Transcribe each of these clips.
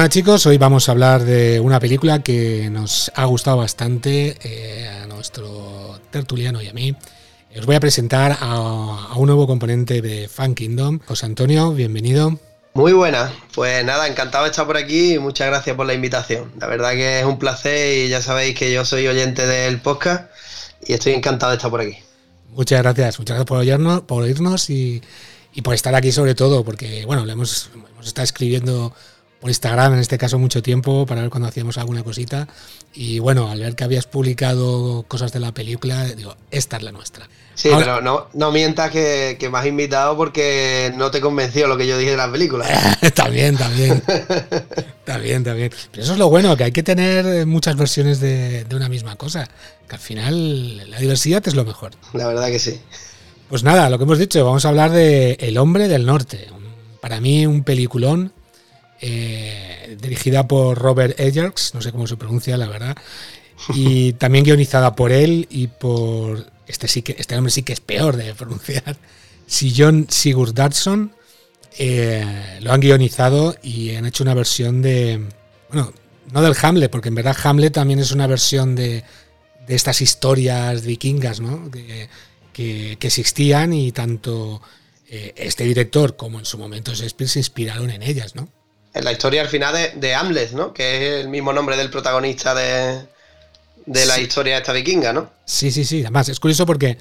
Nada chicos, hoy vamos a hablar de una película que nos ha gustado bastante eh, a nuestro tertuliano y a mí. Os voy a presentar a, un nuevo componente de Fan Kingdom. José Antonio, bienvenido. Muy buena, pues nada, encantado de estar por aquí y muchas gracias por la invitación. La verdad que es un placer y ya sabéis que yo soy oyente del podcast y estoy encantado de estar por aquí. Muchas gracias, muchas gracias por oírnos, por oírnos y, por estar aquí sobre todo, porque bueno, le hemos, hemos estado escribiendo por Instagram, en este caso mucho tiempo, para ver cuando hacíamos alguna cosita. Y bueno, al ver que habías publicado cosas de la película, digo, esta es la nuestra. Sí, pero no, no mientas que, que, me has invitado porque no te convenció lo que yo dije de la película. también, también. también, también. Pero eso es lo bueno, que hay que tener muchas versiones de, de una misma cosa. Que al final la diversidad es lo mejor. La verdad que sí. Pues nada, lo que hemos dicho, vamos a hablar de El hombre del norte. Para mí un peliculón eh, dirigida por Robert Eggers, no sé cómo se pronuncia, la verdad, y también guionizada por él y por este sí que este nombre sí que es peor de pronunciar, si John Sigurdarson. Eh, lo han guionizado y han hecho una versión de, bueno, no del Hamlet, porque en verdad Hamlet también es una versión de, de estas historias vikingas, ¿no? que, existían y tanto eh, este director como en su momento Shakespeare se inspiraron en ellas, ¿no? En la historia al final de, de Amles, ¿no? Que es el mismo nombre del protagonista de, de la historia esta vikinga, ¿no? Sí, sí, sí. Además, es curioso porque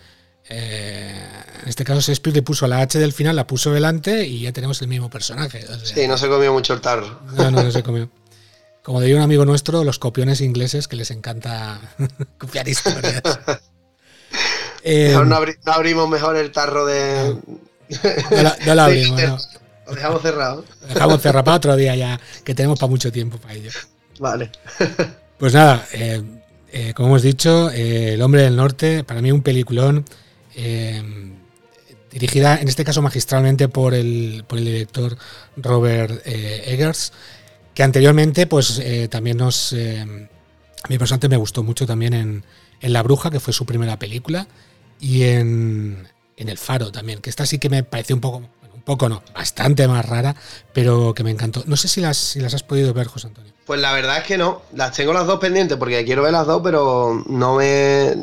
eh, en este caso Shakespeare le puso la H del final, la puso delante y ya tenemos el mismo personaje. sí, no se comió mucho el tarro. No, no, no se comió. Como diría un amigo nuestro, los copiones ingleses que les encanta copiar historias. Eh, no, abrimos mejor el tarro de. No, la, abrimos, no. Lo dejamos cerrado. Lo dejamos cerrado para otro día ya, que tenemos para mucho tiempo para ello. Vale. Pues nada, eh, eh, como hemos dicho, eh, El hombre del norte, para mí un peliculón, dirigida en este caso magistralmente por el, por el director Robert Eggers, que anteriormente pues también nos... a mí personalmente me gustó mucho también en, en La Bruja, que fue su primera película, y en, en El Faro también, que esta sí que me pareció un poco poco no, bastante más rara, pero que me encantó. No sé si las, si las has podido ver, José Antonio. Pues la verdad es que no, las tengo las dos pendientes porque quiero ver las dos, pero no me...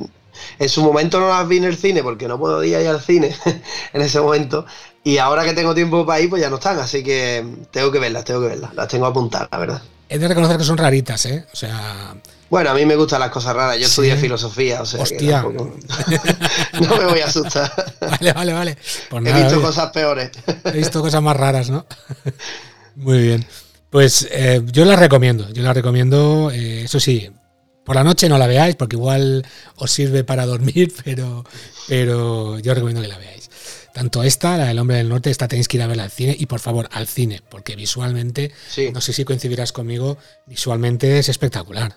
En su momento no las vi en el cine porque no puedo ir al cine en ese momento. Y ahora que tengo tiempo para ir, pues ya no están. Así que tengo que verlas, tengo que verlas. Las tengo apuntadas, la verdad. He de reconocer que son raritas, ¿eh? O sea, bueno, a mí me gustan las cosas raras. Yo estudié filosofía, o sea. Hostia. no me voy a asustar. Vale, vale, vale. Pues he visto cosas peores. He visto cosas más raras, ¿no? Muy bien. Pues eh, yo la recomiendo. Yo la recomiendo. Eh, eso sí, por la noche no la veáis porque igual os sirve para dormir, pero, pero yo recomiendo que la veáis. Tanto esta, la del Hombre del Norte, esta tenéis que ir a verla al cine y por favor al cine, porque visualmente, no sé si coincidirás conmigo, visualmente es espectacular.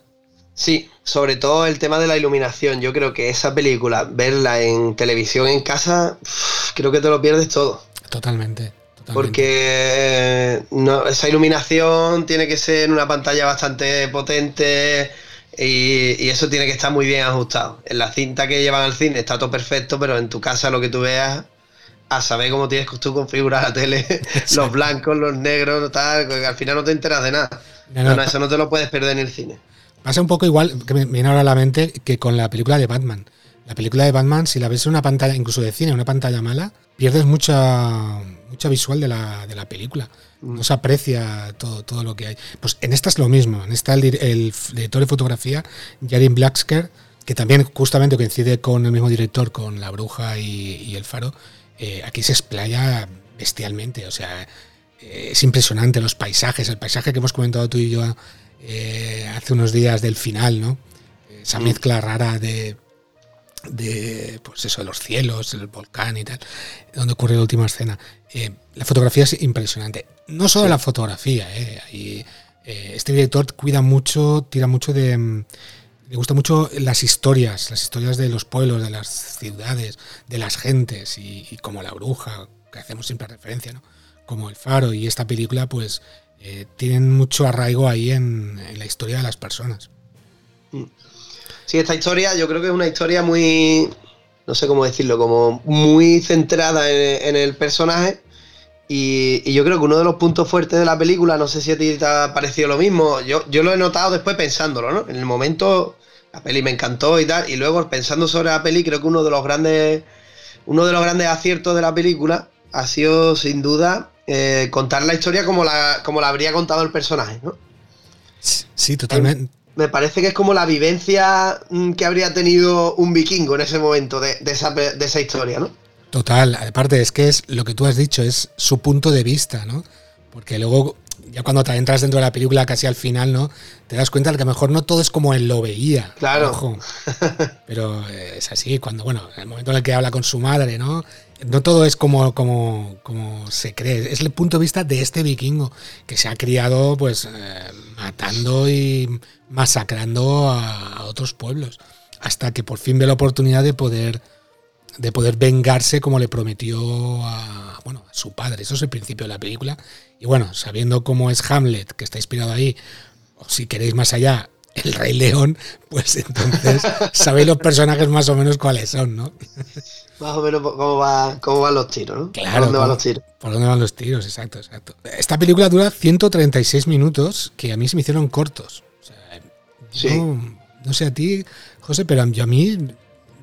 Sí, sobre todo el tema de la iluminación. Yo creo que esa película, verla en televisión en casa, creo que te lo pierdes todo. Totalmente. Porque no, esa iluminación tiene que ser en una pantalla bastante potente y, y, eso tiene que estar muy bien ajustado. En la cinta que llevan al cine está todo perfecto, pero en tu casa lo que tú veas, a saber cómo tienes que tú configurar la tele, los blancos, los negros, tal, al final no te enteras de nada. no, eso no te lo puedes perder en el cine. Pasa un poco igual, que me viene ahora a la mente, que con la película de Batman. La película de Batman, si la ves en una pantalla, incluso de cine, una pantalla mala, pierdes mucha, mucha visual de la, de la película. Mm. No se aprecia todo, todo lo que hay. Pues en esta es lo mismo. En esta el, el director de fotografía, Jarin Blacksker, que también justamente coincide con el mismo director, con La Bruja y, El Faro, eh, aquí se explaya bestialmente. O sea, eh, es impresionante los paisajes. El paisaje que hemos comentado tú y yo eh, hace unos días del final, ¿no? Esa mm. mezcla rara de, de, pues eso, de los cielos, el volcán y tal, donde ocurre la última escena. Eh, la fotografía es impresionante. No solo la fotografía, eh, este director cuida mucho, tira mucho de... Mm, le gusta mucho las historias, las historias de los pueblos, de las ciudades, de las gentes, y, y como La Bruja, que hacemos siempre referencia, ¿no? Como El Faro y esta película, pues eh, tienen mucho arraigo ahí en, la historia de las personas. Sí, esta historia yo creo que es una historia muy, no sé cómo decirlo, como muy centrada en, el personaje Y, yo creo que uno de los puntos fuertes de la película, no sé si a ti te ha parecido lo mismo, yo, yo lo he notado después pensándolo, ¿no? En el momento la peli me encantó y tal, y luego pensando sobre la peli, creo que uno de los grandes, uno de los grandes aciertos de la película ha sido sin duda eh, contar la historia como la, como la habría contado el personaje, ¿no? Sí, totalmente. Me parece que es como la vivencia mm, que habría tenido un vikingo en ese momento de, esa, de esa historia, ¿no? Total, aparte es que es lo que tú has dicho, es su punto de vista, ¿no? Porque luego, ya cuando te entras dentro de la película casi al final, ¿no? Te das cuenta de que a lo mejor no todo es como él lo veía. Claro. Pero es así, cuando, bueno, en el momento en el que habla con su madre, ¿no? No todo es como, como, como se cree. Es el punto de vista de este vikingo que se ha criado, pues, eh, matando y masacrando a otros pueblos. Hasta que por fin ve la oportunidad de poder de poder vengarse como le prometió a, bueno, a su padre. Eso es el principio de la película. Y bueno, sabiendo cómo es Hamlet, que está inspirado ahí, o si queréis más allá, el Rey León, pues entonces sabéis los personajes más o menos cuáles son, ¿no? Más o menos cómo, va, cómo van los tiros, ¿no? Claro, ¿Por dónde van los tiros? Por dónde van los tiros, exacto, exacto. Esta película dura 136 minutos que a mí se me hicieron cortos. sí. no, sé a ti, José, pero a mí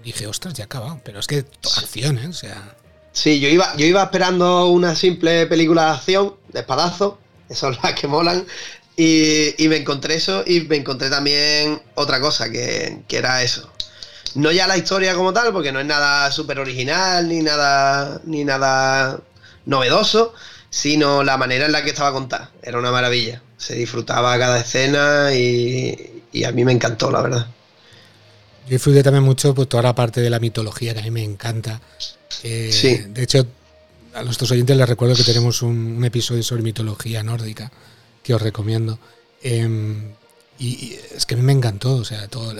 dije, ostras, ya acabado. Pero es que acción, ¿eh? O sea. Sí, yo iba, yo iba esperando una simple película de acción, de espadazo, esas son las que molan. Y, me encontré eso y me encontré también otra cosa, que, era eso. No ya la historia como tal, porque no es nada súper original, ni nada, ni nada novedoso, sino la manera en la que estaba contada. Era una maravilla. Se disfrutaba cada escena y, y a mí me encantó, la verdad. Yo disfruté también mucho pues, toda la parte de la mitología que a mí me encanta. Eh, sí. De hecho, a nuestros oyentes les recuerdo que tenemos un, episodio sobre mitología nórdica que os recomiendo. Em, y, es que a mí me encantó, o sea, todo.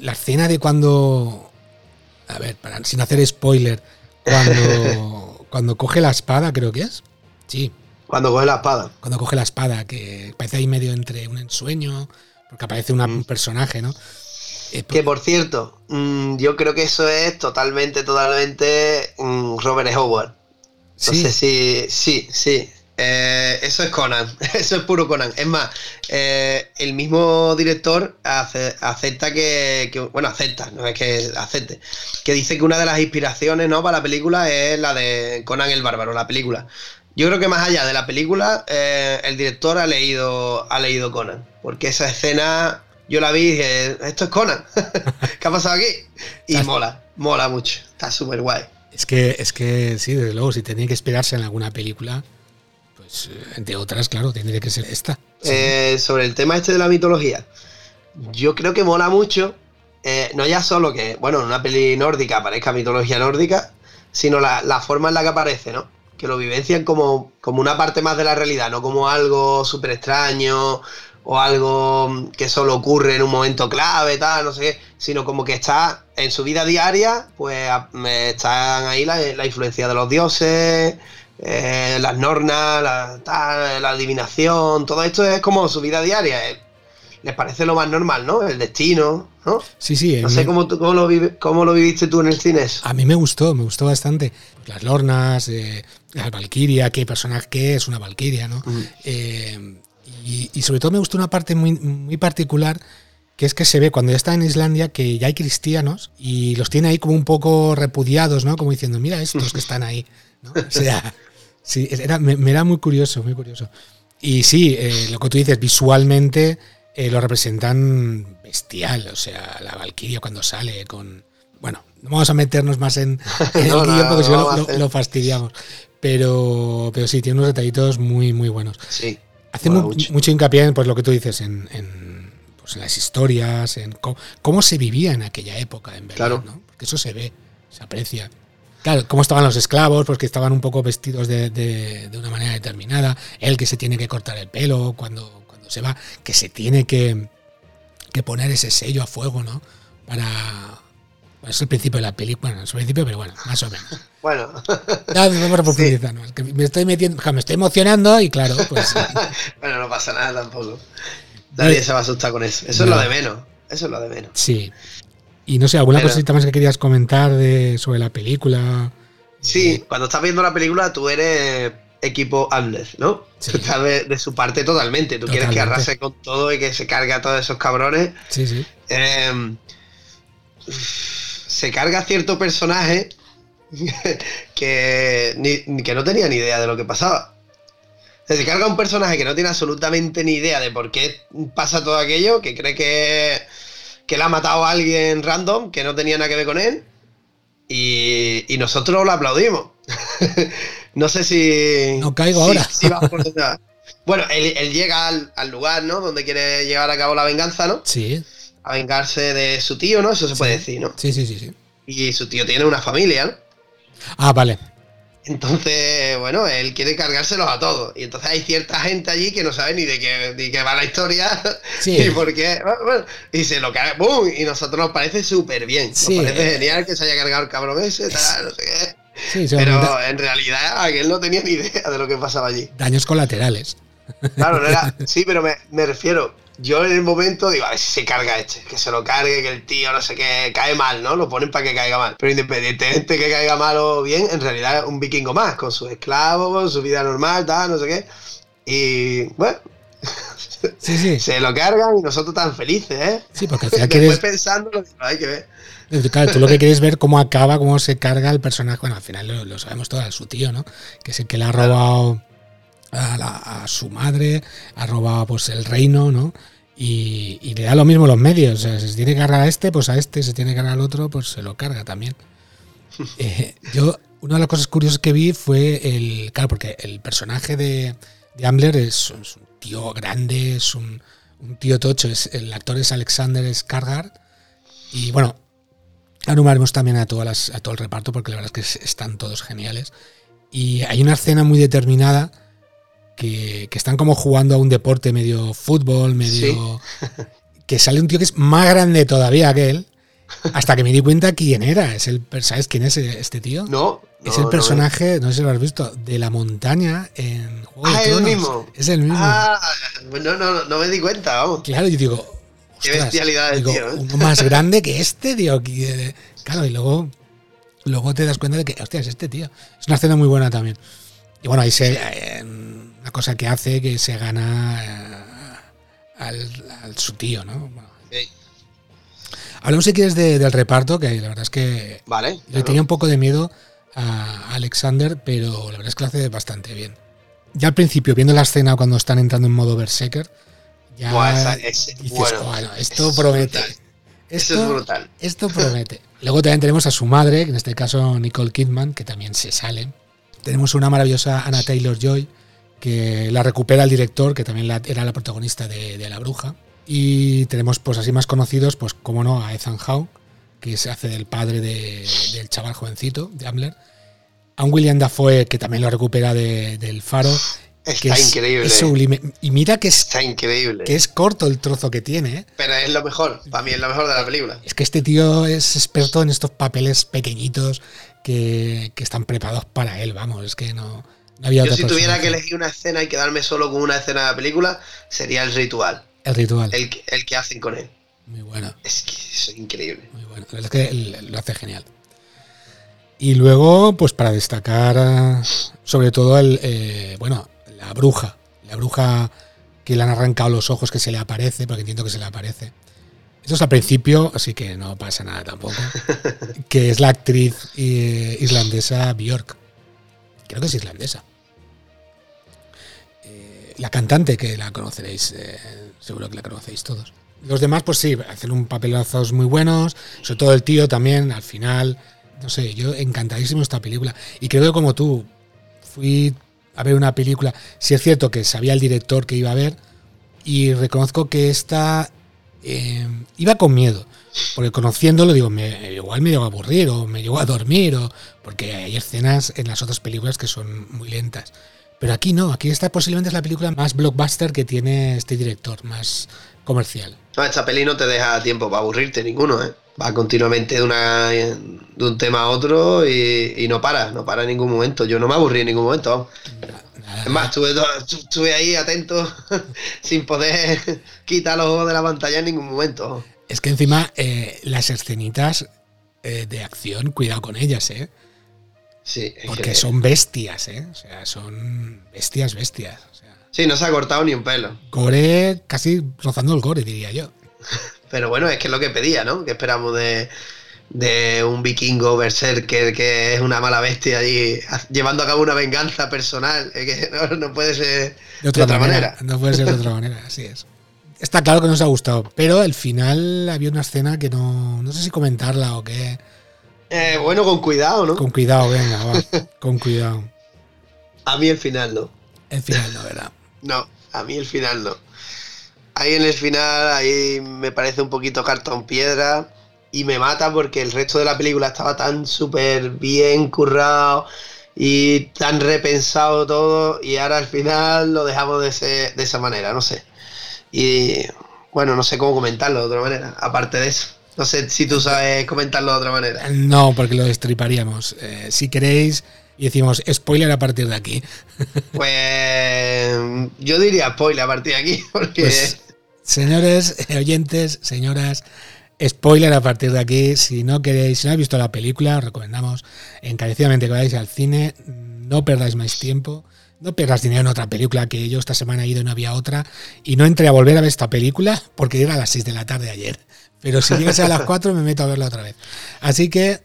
La escena de cuando. A ver, para, sin hacer spoiler, cuando, cuando coge la espada, creo que es. Sí. Cuando coge la espada. Cuando coge la espada, que parece ahí medio entre un ensueño, porque aparece un personaje, ¿no? Eh, que por cierto, mm, yo creo que eso es totalmente, totalmente mm, Robert Howard. No sé si. Sí, sí. Eh, eso es Conan. Eso es puro Conan. Es más, eh, el mismo director acepta que, Bueno, acepta, no es que acepte. Que dice que una de las inspiraciones ¿no? para la película es la de Conan el Bárbaro, la película. Yo creo que más allá de la película, el director ha leído, ha leído Conan. Porque esa escena yo la vi y dije, esto es Conan. ¿Qué ha pasado aquí? Y mola, mola mucho. Está súper guay. Es que, es que sí, desde luego, si tenía que esperarse en alguna película, pues entre otras, claro, tendría que ser esta. Eh, sobre el tema este de la mitología, yo creo que mola mucho, eh, no ya solo que, bueno, en una peli nórdica aparezca mitología nórdica, sino la, la, forma en la que aparece, ¿no? Que lo vivencian como, como una parte más de la realidad, no como algo súper extraño o algo que solo ocurre en un momento clave, tal, no sé qué, sino como que está en su vida diaria, pues están ahí la, influencia de los dioses, eh, las nornas, la, la adivinación, todo esto es como su vida diaria. Eh, les parece lo más normal, ¿no? El destino, ¿no? Sí, sí. No sé cómo, cómo, lo cómo, lo viviste tú en el cine. A mí me gustó, me gustó bastante. Las Lornas, eh, la Valquiria, qué personaje que es una Valquiria, ¿no? eh, y, sobre todo me gustó una parte muy, muy particular que es que se ve cuando ya está en Islandia que ya hay cristianos y los tiene ahí como un poco repudiados, ¿no? Como diciendo, mira estos que están ahí. ¿no? O sea, sí, era, me, era muy curioso, muy curioso. Y sí, eh, lo que tú dices, visualmente eh, lo representan bestial, o sea, la Valkyria cuando sale con... Bueno, no vamos a meternos más en, el guion porque si no lo, fastidiamos. Pero, pero sí, tiene unos detallitos muy, muy buenos. Sí. Hace mucho. hincapié en pues, lo que tú dices, en, en, pues, las historias, en cómo, se vivía en aquella época, en verdad, ¿no? Porque eso se ve, se aprecia. Claro, cómo estaban los esclavos, porque estaban un poco vestidos de, de, una manera determinada. Él que se tiene que cortar el pelo cuando, cuando se va, que se tiene que, que poner ese sello a fuego, ¿no? Para, es el principio de la película, bueno, es el principio, pero bueno, más o menos. Bueno. me estoy metiendo, me estoy emocionando y claro, pues. bueno, no pasa nada tampoco. Nadie se va a asustar con eso. Eso es lo de menos. Eso es lo de menos. Sí. Y no sé, ¿alguna cosita más que querías comentar de, sobre la película? Sí, cuando estás viendo la película, tú eres equipo Atlas, ¿no? Está de, su parte totalmente. Tú quieres que arrase con todo y que se cargue a todos esos cabrones. Sí, sí. Em, se carga cierto personaje que, que no tenía ni idea de lo que pasaba. Se carga un personaje que no tiene absolutamente ni idea de por qué pasa todo aquello, que cree que, que le ha matado a alguien random, que no tenía nada que ver con él, y, y nosotros lo aplaudimos. no sé si... No caigo ahora. bueno, él, llega al, al, lugar, ¿no? Donde quiere llevar a cabo la venganza, ¿no? Sí. A vengarse de su tío, ¿no? Eso se puede decir, ¿no? Sí, sí, sí, sí. Y su tío tiene una familia, ¿no? Ah, vale. Entonces, bueno, él quiere cargárselos a todos. Y entonces hay cierta gente allí que no sabe ni de qué, va la historia. Sí. Y por qué. y se lo carga. ¡Bum! Y nosotros nos parece súper bien. Nos parece genial que se haya cargado el cabrón ese, tal, no sé qué. Sí, Pero en realidad aquel no tenía ni idea de lo que pasaba allí. Daños colaterales. Claro, no era. Sí, pero me, me refiero yo en el momento digo, a ver si se carga este, que se lo cargue, que el tío no sé qué, cae mal, ¿no? Lo ponen para que caiga mal. Pero independientemente que caiga mal o bien, en realidad es un vikingo más, con sus esclavos, con su vida normal, tal, no sé qué. Y bueno. Sí, sí. se lo cargan y nosotros tan felices, ¿eh? Sí, porque al final quieres... pensando, hay que ver. Claro, tú lo que quieres ver cómo acaba, cómo se carga el personaje. Bueno, al final lo, sabemos todo, es su tío, ¿no? Que es el que le ha robado a, su madre, ha robado pues el reino, ¿no? Y, le da lo mismo los medios. O sea, si se tiene que cargar a este, pues a este, si se tiene que cargar al otro, pues se lo carga también. Eh, yo, una de las cosas curiosas que vi fue el. Claro, porque el personaje de, de Ambler es, un tío grande, es un, tío tocho. Es, el actor es Alexander Skargar. Y bueno, anumaremos también a, todas las, a todo el reparto porque la verdad es que están todos geniales. Y hay una escena muy determinada que, están como jugando a un deporte medio fútbol, medio... que sale un tío que es más grande todavía que él. Hasta que me di cuenta quién era. Es el, ¿Sabes quién es este tío? No. es el personaje, no, sé si lo has visto, de la montaña en Juego ah, de el mismo. Es el mismo. Ah, no, no, no me di cuenta, vamos. Claro, yo digo. Qué bestialidad tío. ¿eh? Uno más grande que este, tío. Claro, y luego, luego te das cuenta de que, hostia, es este tío. Es una escena muy buena también. Y bueno, ahí se. Eh, cosa que hace que se gana eh, al, su tío, ¿no? Hablemos si quieres del reparto, que la verdad es que vale, le tenía un poco de miedo a Alexander, pero la verdad es que lo hace bastante bien. Ya al principio, viendo la escena cuando están entrando en modo Berserker, ya dices, bueno, esto promete. Esto, es brutal. Esto promete. Luego también tenemos a su madre, que en este caso Nicole Kidman, que también se sale. Tenemos una maravillosa Anna Taylor Joy, que la recupera el director, que también era la protagonista de, La Bruja. Y tenemos, pues así más conocidos, pues como no, a Ethan Howe, que se hace del padre del chaval jovencito, de Ambler. A un William Dafoe, que también lo recupera del Faro. Está increíble. Y mira que es, Está increíble. que es corto el trozo que tiene. ¿eh? Pero es lo mejor, para mí es lo mejor de la película. Es que este tío es experto en estos papeles pequeñitos que, que están preparados para él, vamos, es que no, yo si tuviera que elegir una escena y quedarme solo con una escena de la película, sería el ritual. El ritual. El, el que hacen con él. Muy bueno. Es que es increíble. Muy bueno. Es que lo hace genial. Y luego, pues para destacar sobre todo el, eh, bueno, la bruja. La bruja que le han arrancado los ojos que se le aparece, porque entiendo que se le aparece. Esto es al principio, así que no pasa nada tampoco. que es la actriz eh, islandesa Björk creo que es islandesa. Eh, la cantante, que la conoceréis, eh, seguro que la conocéis todos. Los demás, pues sí, hacen un papelazos muy buenos, sobre todo el tío también, al final, no sé, yo encantadísimo esta película. Y creo que como tú, fui a ver una película, si es cierto que sabía el director que iba a ver, y reconozco que esta eh, iba con miedo. Porque conociéndolo, digo, me, igual me llego a aburrir o me llego a dormir, o porque hay escenas en las otras películas que son muy lentas. Pero aquí no, aquí esta posiblemente es la película más blockbuster que tiene este director, más comercial. No, esta peli no te deja tiempo para aburrirte ninguno, ¿eh? Va continuamente de, una, de un tema a otro y, no para, no para en ningún momento. Yo no me aburrí en ningún momento. es más, estuve, estuve ahí atento sin poder quitar los ojos de la pantalla en ningún momento. Es que encima eh, las escenitas eh, de acción, cuidado con ellas, ¿eh? Sí, Porque que- son bestias, ¿eh? O sea, son bestias, bestias. O sea, Sí, no se ha cortado ni un pelo. gore casi rozando el gore, diría yo. Pero bueno, es que es lo que pedía, ¿no? Que esperamos de, de un vikingo berserker que es una mala bestia y llevando a cabo una venganza personal. Es que no, no puede ser De otra, manera, No puede ser de otra manera, así es. Está claro que nos ha gustado, pero al final había una escena que no, no sé si comentarla o qué. Eh, bueno, con cuidado, ¿no? Con cuidado, venga, va. Con cuidado. A mí el final no. El final no, ¿verdad? No, a mí el final no. Ahí en el final, ahí me parece un poquito cartón piedra y me mata porque el resto de la película estaba tan súper bien currado y tan repensado todo y ahora al final lo dejamos de, ese- de esa manera, no sé. Y bueno, no sé cómo comentarlo de otra manera, aparte de eso. No sé si tú sabes comentarlo de otra manera. No, porque lo destriparíamos. Eh, si queréis, y decimos spoiler a partir de aquí. Pues yo diría spoiler a partir de aquí, porque... Pues, señores, oyentes, señoras, spoiler a partir de aquí. Si no queréis, si no habéis visto la película, os recomendamos encarecidamente que vayáis al cine. No perdáis más tiempo. No pierdas dinero en otra película que yo esta semana he ido y no había otra. Y no entré a volver a ver esta película porque era a las 6 de la tarde ayer. Pero si llegase a las 4 me meto a verla otra vez. Así que,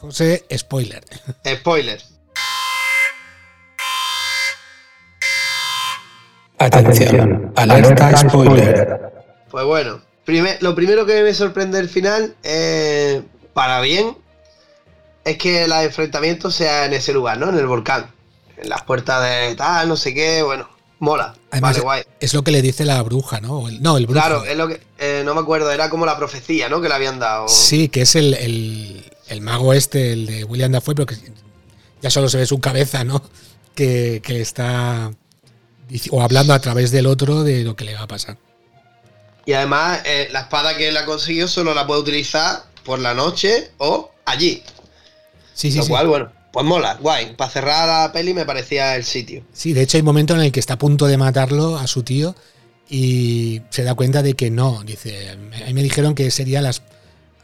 José, spoiler. Spoiler. Atención, alerta spoiler. Pues bueno, primer- lo primero que me sorprende del final, eh, para bien, es que el enfrentamiento sea en ese lugar, ¿no? En el volcán. En las puertas de tal, no sé qué, bueno, mola. Además, vale, guay. es lo que le dice la bruja, ¿no? El- no, el brujo. Claro, es lo que. eh, no me acuerdo, era como la profecía, ¿no? Que le habían dado. Sí, que es el, el- el mago este, el de William Dafoe, pero que ya solo se ve su cabeza, ¿no? Que, que está o hablando a través del otro de lo que le va a pasar. Y además, eh, la espada que él ha conseguido solo la puede utilizar por la noche o allí. Sí, sí, lo sí. cual, bueno, pues mola, guay. Para cerrar la peli me parecía el sitio. Sí, de hecho hay un momento en el que está a punto de matarlo a su tío y se da cuenta de que no. Dice, a mí me dijeron que sería a las,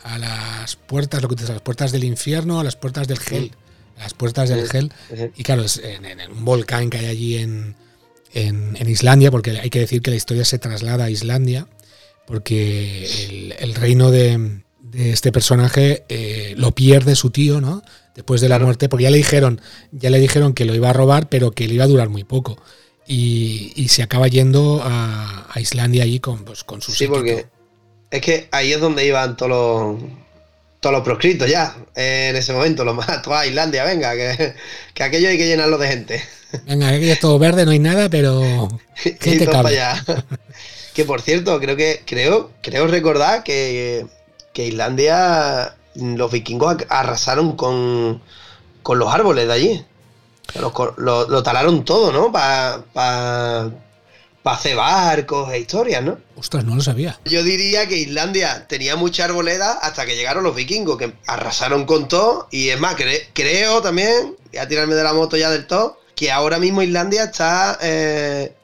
a las puertas, lo que dices, a las puertas del infierno, a las puertas del gel. a Las puertas del gel. Y claro, es en, en un volcán que hay allí en, en- en Islandia, porque hay que decir que la historia se traslada a Islandia, porque el, el reino de, de este personaje eh, lo pierde su tío, ¿no? Después de la Claro. muerte, porque ya le dijeron, ya le dijeron que lo iba a robar, pero que le iba a durar muy poco. Y, y se acaba yendo a, a Islandia allí con, pues, con su Sí, séquito. porque es que ahí es donde iban todos los todos los proscritos ya, en ese momento, los más, toda Islandia, venga, que, que aquello hay que llenarlo de gente. Venga, aquí es todo verde, no hay nada, pero cabe. allá. que por cierto, creo que, creo, creo recordar que, que Islandia, los vikingos arrasaron con, con los árboles de allí. Lo, lo talaron todo, ¿no? Para hacer barcos e historias, ¿no? Ostras, no lo sabía. Yo diría que Islandia tenía mucha arboleda hasta que llegaron los vikingos, que arrasaron con todo. Y es más, cre- creo también, voy a tirarme de la moto ya del todo, que ahora mismo Islandia está eh,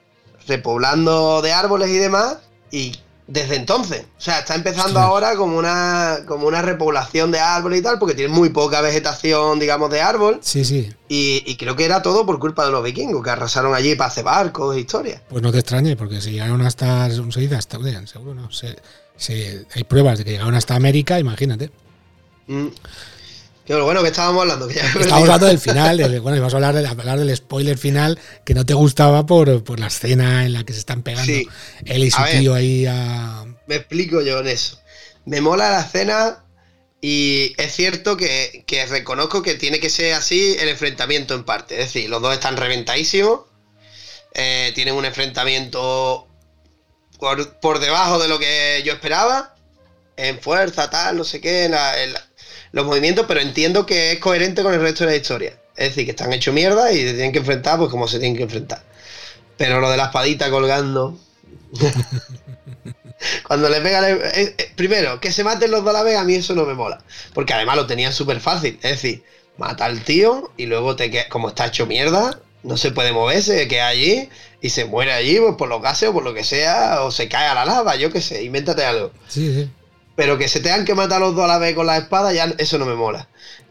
repoblando de árboles y demás. Y desde entonces, o sea, está empezando ahora como una, como una repoblación de árboles y tal, porque tiene muy poca vegetación, digamos, de árbol. Sí, sí. Y, y creo que era todo por culpa de los vikingos, que arrasaron allí para hacer barcos e historias. Pues no te extrañe, porque si llegaron hasta, ¿cómo se dice? Hasta, seguro no, se- se- hay pruebas de que llegaron hasta América, imagínate. Mm. Bueno que estábamos hablando, que ya perdido. hablando del final, del- bueno, vamos a hablar, de, hablar del spoiler final que no te gustaba por, por la escena en la que se están pegando Sí. él y su ver. tío ahí a... Me explico yo en eso. Me mola la escena y es cierto que, que reconozco que tiene que ser así el enfrentamiento en parte. Es decir, los dos están reventadísimos. eh, tienen un enfrentamiento por, por debajo de lo que yo esperaba. En fuerza, tal, no sé qué, en la- en la- los movimientos, pero entiendo que es coherente con el resto de la historia. Es decir, que están hechos mierda y se tienen que enfrentar pues como se tienen que enfrentar. Pero lo de la espadita colgando. Cuando le pegan. el- eh, eh, primero, que se maten los dos a la vez, a mí eso no me mola. Porque además lo tenían súper fácil. Es decir, mata al tío y luego te queda, como está hecho mierda, no se puede moverse, se queda allí y se muere allí pues, por los gases o por lo que sea, o se cae a la lava, yo qué sé, invéntate algo. Sí, sí. Pero que se tengan que matar los dos a la vez con la espada, ya eso no me mola.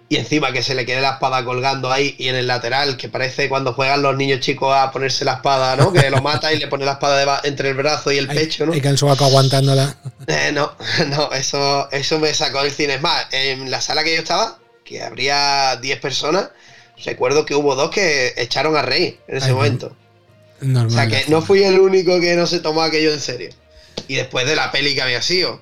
y encima que se le quede la espada colgando ahí y en el lateral, que parece cuando juegan los niños chicos a ponerse la espada, ¿no? Que lo mata y le pone la espada entre el brazo y el pecho, ¿no? Y que aguantándola. Eh, no, no, eso, eso me sacó del cine. Es más, en la sala que yo estaba, que habría 10 personas, recuerdo que hubo dos que echaron a reír en ese Ay, momento. Normal, O sea que no fui el único que no se tomó aquello en serio. Y después de la peli que había sido,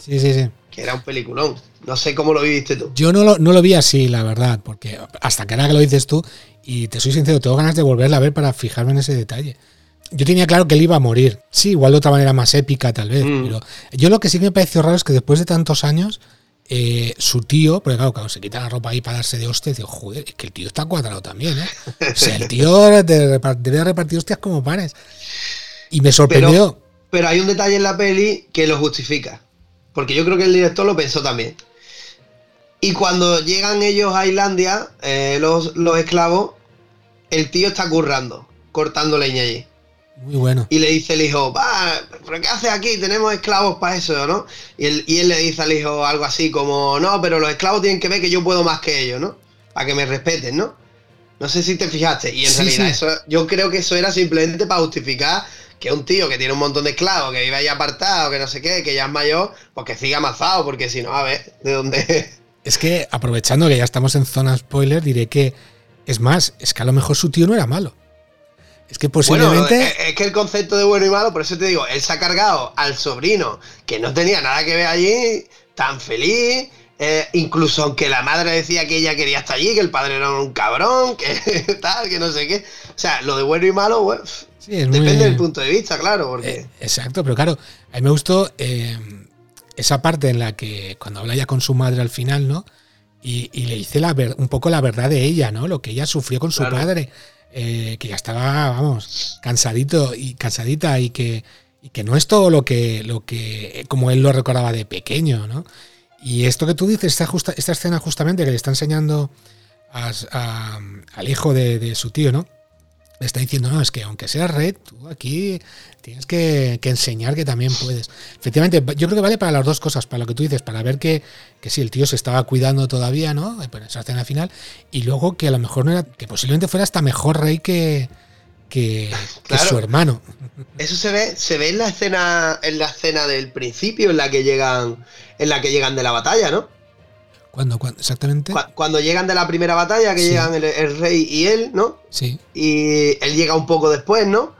Sí, sí, sí. que era un peliculón. No sé cómo lo viviste tú. Yo no lo, no lo vi así, la verdad, porque hasta que ahora que lo dices tú, y te soy sincero, tengo ganas de volverla a ver para fijarme en ese detalle. Yo tenía claro que él iba a morir. Sí, igual de otra manera más épica, tal vez. Mm. Pero yo lo que sí me pareció raro es que después de tantos años, eh, su tío, porque claro, cuando se quita la ropa ahí para darse de hostias, digo, joder, es que el tío está cuadrado también, ¿eh? O sea, el tío debe repartir hostias como pares. Y me sorprendió. Pero hay un detalle en la peli que lo justifica. Porque yo creo que el director lo pensó también. Y cuando llegan ellos a Islandia, eh, los, los esclavos, el tío está currando, cortando leña allí. Muy bueno. Y le dice el hijo, va, ¿pero qué haces aquí? Tenemos esclavos para eso, ¿no? Y él, y él le dice al hijo algo así como, no, pero los esclavos tienen que ver que yo puedo más que ellos, ¿no? Para que me respeten, ¿no? No sé si te fijaste. Y en Sí, realidad sí. eso, yo creo que eso era simplemente para justificar que un tío que tiene un montón de esclavos, que vive ahí apartado, que no sé qué, que ya es mayor, pues que siga amazado, porque si no, a ver, ¿de dónde? Es que aprovechando que ya estamos en zona spoiler, diré que es más, es que a lo mejor su tío no era malo. Es que posiblemente. es, es que el concepto de bueno y malo, por eso te digo, él se ha cargado al sobrino, que no tenía nada que ver allí, tan feliz, eh, incluso aunque la madre decía que ella quería estar allí, que el padre era un cabrón, que tal, que no sé qué. O sea, lo de bueno y malo, pues, sí, muy- depende del punto de vista, claro, porque... Eh, exacto, pero claro, a mí me gustó eh, esa parte en la que cuando habla ya con su madre al final, ¿no? Y, y le dice la ver- un poco la verdad de ella, ¿no? Lo que ella sufrió con su Claro. padre, que ya estaba, vamos, cansadito y cansadita y que, y que no es todo lo que, lo que, como él lo recordaba de pequeño, ¿no? Y esto que tú dices, esta, justa- esta escena justamente que le está enseñando al hijo de, de su tío, ¿no? Le está diciendo, no, es que aunque seas red, tú aquí tienes que, enseñar que también puedes. Efectivamente, yo creo que vale para las dos cosas, para lo que tú dices, para ver que, que sí, el tío se estaba cuidando todavía, ¿no? En esa escena final, y luego que a lo mejor no era, que posiblemente fuera hasta mejor rey que, que, que Claro. su hermano. Eso se ve, se ve en la escena, en la escena del principio, en la que llegan, en la que llegan de la batalla, ¿no? ¿Cuándo? cuándo? exactamente? Cu- Cuando llegan de la primera batalla, que Sí. llegan el, el rey y él, ¿no? Sí, y él llega un poco después, ¿no?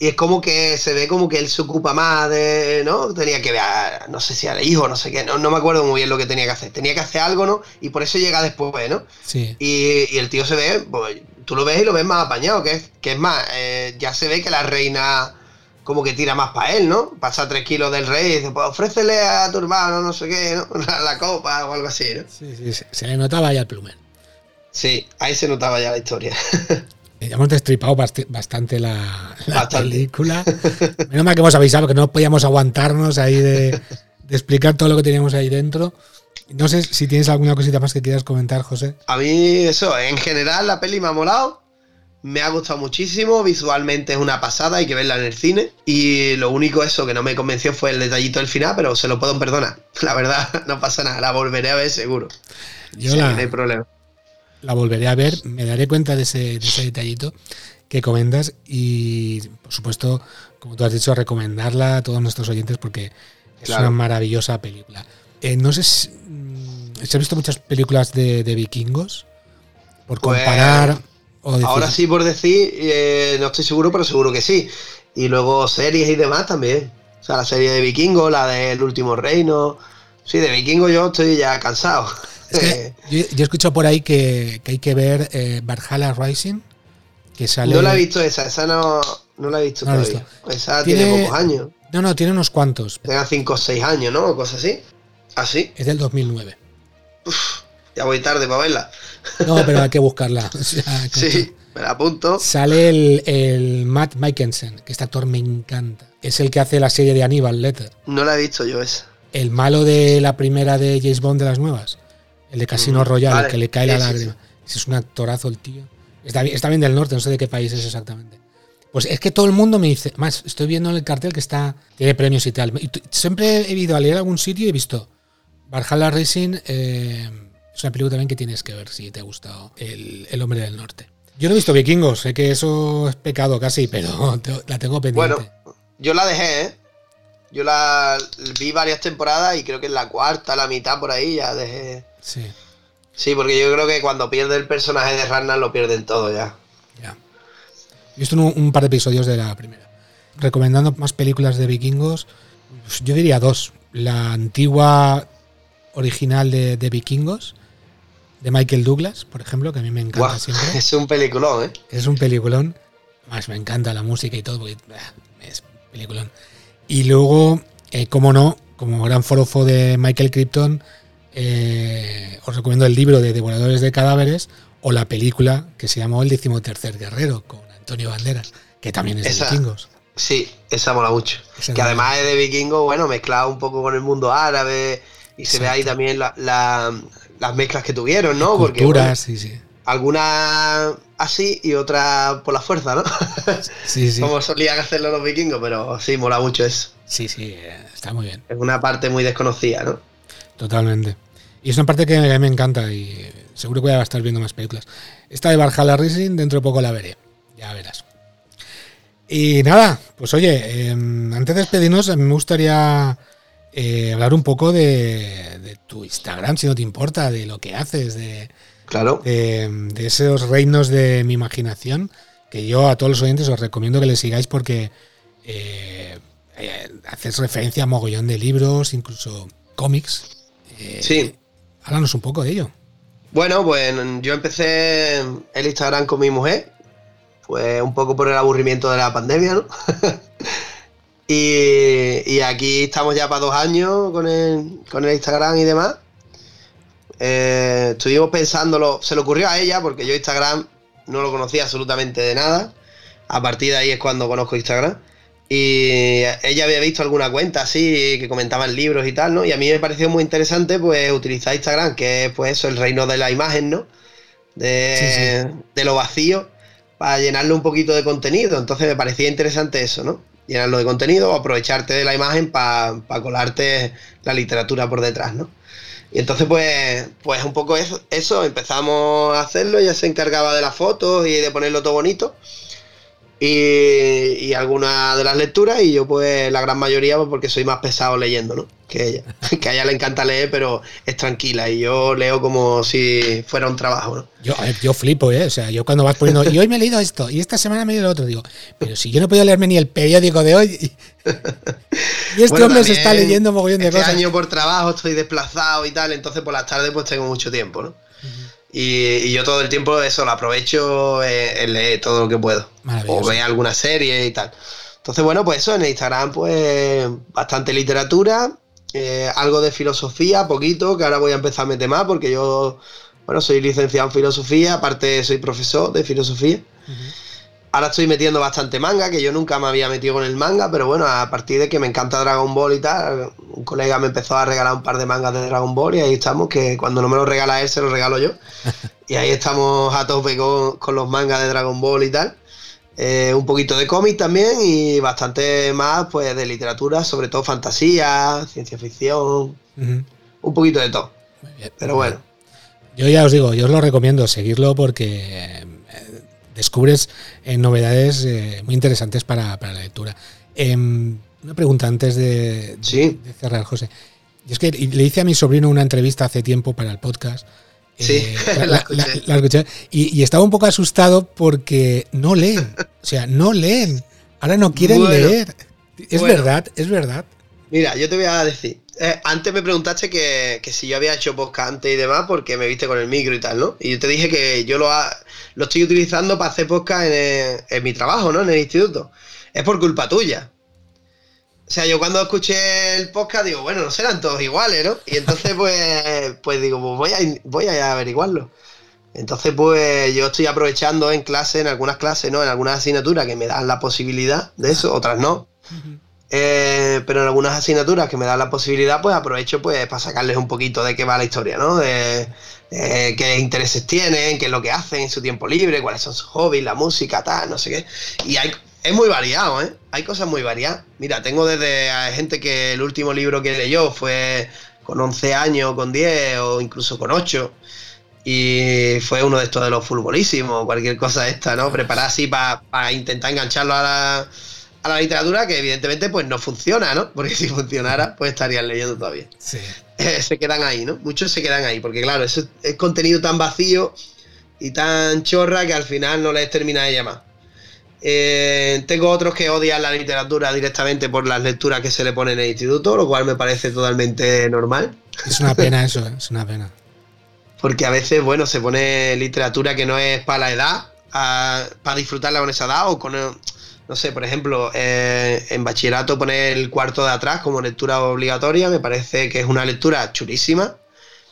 Y es como que se ve como que él se ocupa más de, ¿no? Tenía que ver, a- no sé si al hijo, no sé qué, no, no me acuerdo muy bien lo que tenía que hacer. Tenía que hacer algo, ¿no? Y por eso llega después, ¿no? sí. Y, y el tío se ve, pues, tú lo ves y lo ves más apañado, que es, que es más, eh, ya se ve que la reina como que tira más para él, ¿no? Pasa tres kilos del rey y dice, pues ofrécele a tu hermano, no sé qué, ¿no? La, la copa o algo así, ¿no? Sí, sí, se, se le notaba ya el plumen. Sí, ahí se notaba ya la historia. Eh, Ya hemos destripado bastante la, la Bastante. película. Menos mal que hemos avisado que no podíamos aguantarnos ahí de, de explicar todo lo que teníamos ahí dentro. No sé si tienes alguna cosita más que quieras comentar, José. A mí, eso, en general la peli me ha molado. Me ha gustado muchísimo. Visualmente es una pasada, hay que verla en el cine. Y lo único eso que no me convenció fue el detallito del final, pero se lo puedo perdonar. La verdad, no pasa nada. La volveré a ver seguro. Yo Sí, la, No hay problema. la volveré a ver, me daré cuenta de ese, de ese detallito que comentas y, por supuesto, como tú has dicho, recomendarla a todos nuestros oyentes porque es Claro. una maravillosa película. Eh, no sé si, mm, si has visto muchas películas de, de vikingos, por Pues, comparar o decir, Ahora sí por decir, eh, no estoy seguro, pero seguro que sí. Y luego series y demás también. O sea, la serie de Vikingo, la del último reino. Sí, de Vikingo yo estoy ya cansado. Es que yo, yo he escuchado por ahí que, que hay que ver eh, Valhalla Rising, que sale... no la he visto esa, esa no, no la he visto No he todavía. visto. Esa tiene, Tiene- pocos años. No, no, tiene unos cuantos. Tenga 5 o 6 años, ¿no? O cosas así. Así. Es del 2009. Ya voy tarde para verla. No, pero hay que buscarla. O sea, que- Sí, me la apunto. Sale el, el Matt Mikkelsen, que este actor me encanta. Es el que hace la serie de Aníbal Letter. No la he visto yo esa. El malo de la primera de James Bond de las nuevas. El de Casino Mm, Royale, vale. que le cae la Sí, sí, lágrima. Ese es un actorazo el tío. Está, bien- está bien del norte, no sé de qué país es exactamente. Pues es que todo el mundo me dice, más, estoy viendo en el cartel que está, tiene premios y tal. Y siempre he ido a leer algún sitio y he visto Valhalla Racing, eh, Es una película también que tienes que ver si te ha gustado El, el Hombre del Norte. Yo no he visto Vikingos, sé que eso es pecado casi, pero te- la tengo pendiente. Bueno, yo la dejé, ¿eh? Yo la vi varias temporadas y creo que en la cuarta, la mitad por ahí ya dejé. Sí, Sí, porque yo creo que cuando pierde el personaje de Ragnar lo pierden todo ya. ya. He visto un, un par de episodios de la primera. Recomendando más películas de vikingos, yo diría dos. La antigua original de, de vikingos, de Michael Douglas, por ejemplo, que a mí me encanta siempre. es un peliculón, ¿eh? Es un peliculón. Más me encanta la música y todo, porque es peliculón. Y luego, eh, como no, como gran forofo de Michael Crichton, eh, os recomiendo el libro de Devoradores de Cadáveres o la película que se llamó El decimotercer guerrero con Antonio Banderas, que también es de vikingos. Sí, esa mola mucho. Esa que además es de vikingo, bueno, mezclado un poco con el mundo árabe y se ve ahí también la- la- las mezclas que tuvieron, ¿no? Porque bueno, Culturas, sí, sí. algunas así y otras por la fuerza, ¿no? Sí, sí. Como solían hacerlo los vikingos, pero sí, mola mucho eso. Sí, sí, eh, está muy bien. Es una parte muy desconocida, ¿no? Totalmente. Y es una parte que a mí me encanta y seguro que voy a estar viendo más películas. Esta de Valhalla Rising dentro de poco la veré. Ya verás. Y nada, pues oye, em, antes de despedirnos, me gustaría eh, hablar un poco de, de tu Instagram, si no te importa, de lo que haces, de, Claro. de, de esos reinos de mi imaginación, que yo a todos los oyentes os recomiendo que le sigáis porque eh, eh, haces referencia a mogollón de libros, incluso cómics. Eh, Sí. Háblanos un poco de ello. Bueno, pues yo empecé el Instagram con mi mujer, pues un poco por el aburrimiento de la pandemia, ¿no? y, y aquí estamos ya para dos años con el, con el Instagram y demás. Eh, estuvimos pensándolo, se le ocurrió a ella, porque yo Instagram no lo conocía absolutamente de nada. A partir de ahí es cuando conozco Instagram. Y ella había visto alguna cuenta así que comentaban libros y tal, ¿no? Y a mí me pareció muy interesante pues utilizar Instagram, que es pues eso, el reino de la imagen, ¿no? De, Sí, de lo vacío, para llenarlo un poquito de contenido. Entonces me parecía interesante eso, ¿no? Llenarlo de contenido o aprovecharte de la imagen para colarte la literatura por detrás, ¿no? Y entonces, pues, pues un poco eso, eso, empezamos a hacerlo, ella se encargaba de las fotos y de ponerlo todo bonito. Y, y algunas de las lecturas, y yo, pues, la gran mayoría, pues, porque soy más pesado leyendo, ¿no? Que ella. Que a ella le encanta leer, pero es tranquila, y yo leo como si fuera un trabajo, ¿no? Yo, ver, yo flipo, ¿eh? O sea, yo cuando vas poniendo, y hoy me he leído esto, y esta semana me he leído lo otro, digo, pero si yo no podido leerme ni el periódico de hoy, y, este Bueno, hombre se está leyendo mogollón de este cosas. año por trabajo estoy desplazado y tal, entonces por las tardes pues tengo mucho tiempo, ¿no? Y, y yo todo el tiempo eso lo aprovecho en, en leer todo lo que puedo. O ver alguna serie y tal. Entonces, bueno, pues eso, en Instagram, pues bastante literatura, eh, algo de filosofía, poquito, que ahora voy a empezar a meter más porque yo, bueno, soy licenciado en filosofía, aparte soy profesor de filosofía. Ahora estoy metiendo bastante manga, que yo nunca me había metido con el manga, pero bueno, a partir de que me encanta Dragon Ball y tal, un colega me empezó a regalar un par de mangas de Dragon Ball y ahí estamos, que cuando no me lo regala él, se lo regalo yo. y ahí estamos a tope con, con los mangas de Dragon Ball y tal. Eh, un poquito de cómic también y bastante más pues de literatura, sobre todo fantasía, ciencia ficción, un poquito de todo. Muy bien. Pero bueno, Yo ya os digo, yo os lo recomiendo seguirlo porque descubres eh, novedades eh, muy interesantes para, para la lectura. Em, una pregunta antes de, de- Sí. de cerrar, José. Y es que le hice a mi sobrino una entrevista hace tiempo para el podcast. Sí, Eh, la la, escuché. la- la escuché. Y, y estaba un poco asustado porque no leen. O sea, no leen. Ahora no quieren Bueno. leer. Es Bueno. verdad, es verdad. Mira, yo te voy a decir. eh, antes me preguntaste que, que si yo había hecho podcast antes y demás porque me viste con el micro y tal, ¿no? Y yo te dije que yo lo, ha- lo estoy utilizando para hacer podcast en, el- en mi trabajo, ¿no? En el instituto. Es por culpa tuya. O sea, yo cuando escuché el podcast digo, bueno, no serán todos iguales, ¿no? Y entonces pues, pues digo, pues voy a, voy a averiguarlo. Entonces pues yo estoy aprovechando en clase, en algunas clases, ¿no? En algunas asignaturas que me dan la posibilidad de eso, otras no. Eh, pero en algunas asignaturas que me dan la posibilidad, pues aprovecho pues para sacarles un poquito de qué va la historia, ¿no? De, de qué intereses tienen, qué es lo que hacen en su tiempo libre, cuáles son sus hobbies, la música, tal, no sé qué. Y hay, es muy variado, ¿eh? Hay cosas muy variadas. Mira, tengo desde a gente que el último libro que leyó fue con 11 años, con 10 o incluso con 8. Y fue uno de estos de los futbolísimos, cualquier cosa esta, ¿no? Preparar así para intentar engancharlo a la, a la literatura, que evidentemente pues no funciona, ¿no? Porque si funcionara, pues estarían leyendo todavía. Sí. se quedan ahí, ¿no? Muchos se quedan ahí, porque claro, eso es contenido tan vacío y tan chorra que al final no les termina de llamar. Eh, tengo otros que odian la literatura directamente por las lecturas que se le ponen en el instituto, lo cual me parece totalmente normal. Es una pena eso, ¿eh? es una pena. Porque a veces, bueno, se pone literatura que no es para la edad, para disfrutarla con esa edad, o con, no sé, por ejemplo, eh, en bachillerato poner el cuarto de atrás como lectura obligatoria, me parece que es una lectura chulísima,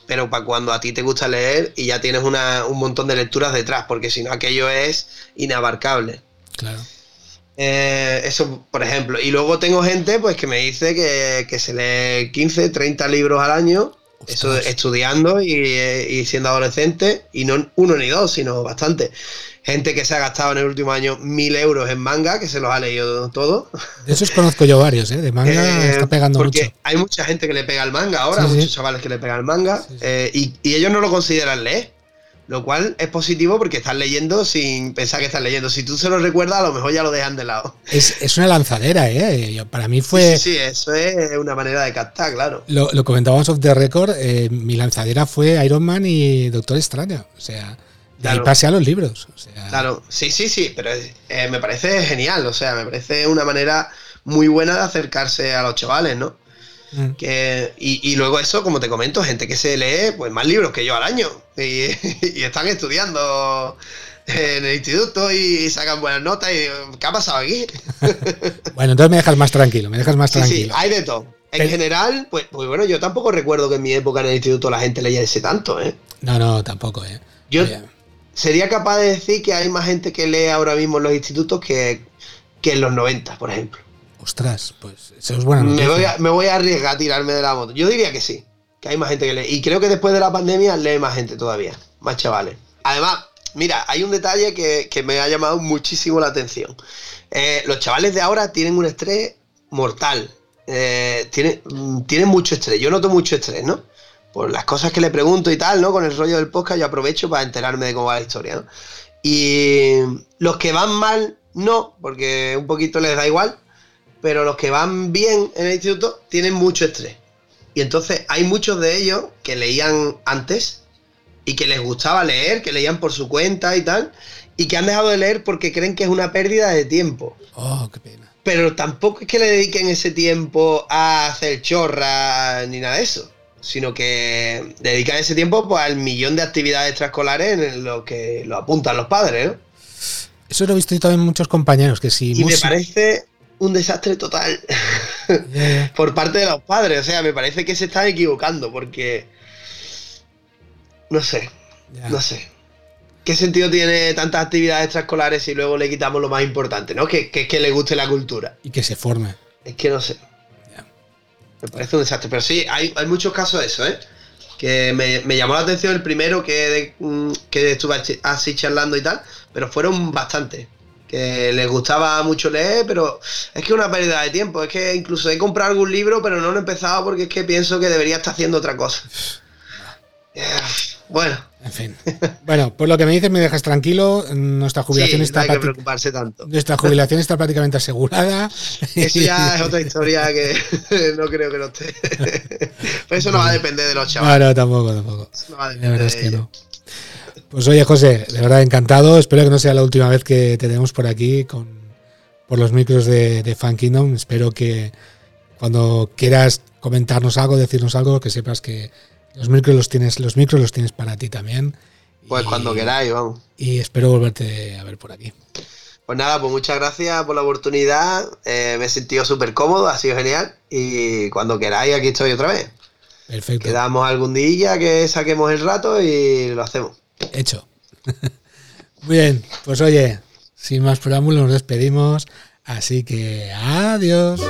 pero para cuando a ti te gusta leer y ya tienes un montón de lecturas detrás, porque si no aquello es inabarcable. Claro. Eh, eso, por ejemplo. Y luego tengo gente pues que me dice que, se lee 15, 30 libros al año, eso estudiando y, siendo adolescente, y no uno ni dos, sino bastante. Gente que se ha gastado en el último año mil euros en manga, que se los ha leído todo. De esos conozco yo varios, ¿eh? De manga eh, está pegando porque hay mucha gente que le pega el manga ahora, muchos chavales que le pegan el manga, eh, y, y ellos no lo consideran leer. Lo cual es positivo porque estás leyendo sin pensar que estás leyendo. Si tú se lo recuerdas, a lo mejor ya lo dejan de lado. Es, una lanzadera, ¿eh? Para mí fue. Sí, sí, eso es una manera de captar, claro. Lo, comentábamos off the record. Eh, mi lanzadera fue Iron Man y Doctor Extraño. O sea, de ahí pasé a los libros. Claro, sí, sí, sí, pero eh, me parece genial. O sea, me parece una manera muy buena de acercarse a los chavales, ¿no? Mm. Que, y, luego eso, como te comento, gente que se lee pues más libros que yo al año y, están estudiando en el instituto y sacan buenas notas y ¿qué ha pasado aquí? bueno, entonces me dejas más tranquilo, me dejas más tranquilo. Sí, hay de todo. En general, pues, pues, bueno, yo tampoco recuerdo que en mi época en el instituto la gente leyese tanto, ¿eh? No, no, tampoco, ¿eh? Yo sería capaz de decir que hay más gente que lee ahora mismo en los institutos que, que en los 90, por ejemplo. Ostras, pues eso es bueno. Me voy, a, me voy a arriesgar a tirarme de la moto. Yo diría que sí, que hay más gente que lee. Y creo que después de la pandemia lee más gente todavía, más chavales. Además, mira, hay un detalle que, me ha llamado muchísimo la atención. Eh, los chavales de ahora tienen un estrés mortal. Eh, tienen, mm, tienen mucho estrés. Yo noto mucho estrés, ¿no? Por las cosas que le pregunto y tal, ¿no? Con el rollo del podcast yo aprovecho para enterarme de cómo va la historia, ¿no? Y los que van mal, no, porque un poquito les da igual pero los que van bien en el instituto tienen mucho estrés. Y entonces hay muchos de ellos que leían antes y que les gustaba leer, que leían por su cuenta y tal, y que han dejado de leer porque creen que es una pérdida de tiempo. Oh, qué pena. Pero tampoco es que le dediquen ese tiempo a hacer chorra ni nada de eso, sino que dedican ese tiempo pues, al millón de actividades extraescolares en lo que lo apuntan los padres, ¿no? Eso lo he visto yo también muchos compañeros, que si... Y me parece un desastre total por parte de los padres. O sea, me parece que se están equivocando porque. No sé. No sé. ¿Qué sentido tiene tantas actividades extraescolares si luego le quitamos lo más importante, ¿no? Que, que es que le guste la cultura. Y que se forme. Es que no sé. Me parece un desastre. Pero sí, hay, muchos casos de eso, ¿eh? Que me, llamó la atención el primero que, mm, que estuve así charlando y tal, pero fueron bastantes que les gustaba mucho leer, pero es que una pérdida de tiempo. Es que incluso he comprado algún libro, pero no lo he empezado porque es que pienso que debería estar haciendo otra cosa. Bueno. En fin. Bueno, pues lo que me dices me dejas tranquilo. Nuestra jubilación está. No hay que preocuparse tanto. Nuestra jubilación está prácticamente asegurada. Eso ya es otra historia que no creo que no esté. Pero eso no va a depender de los chavales. No, no, tampoco, tampoco. No va a depender la verdad es que no. Pues oye, José, de verdad encantado. Espero que no sea la última vez que te tenemos por aquí con, por los micros de, de Fan Kingdom. Espero que cuando quieras comentarnos algo, decirnos algo, que sepas que los micros los tienes, los micros los tienes para ti también. Pues cuando queráis, vamos. Y espero volverte a ver por aquí. Pues nada, pues muchas gracias por la oportunidad. Eh, me he sentido súper cómodo, ha sido genial. Y cuando queráis, aquí estoy otra vez. Perfecto. Quedamos algún día que saquemos el rato y lo hacemos. Hecho. Muy bien, pues oye, sin más preámbulos nos despedimos, así que adiós.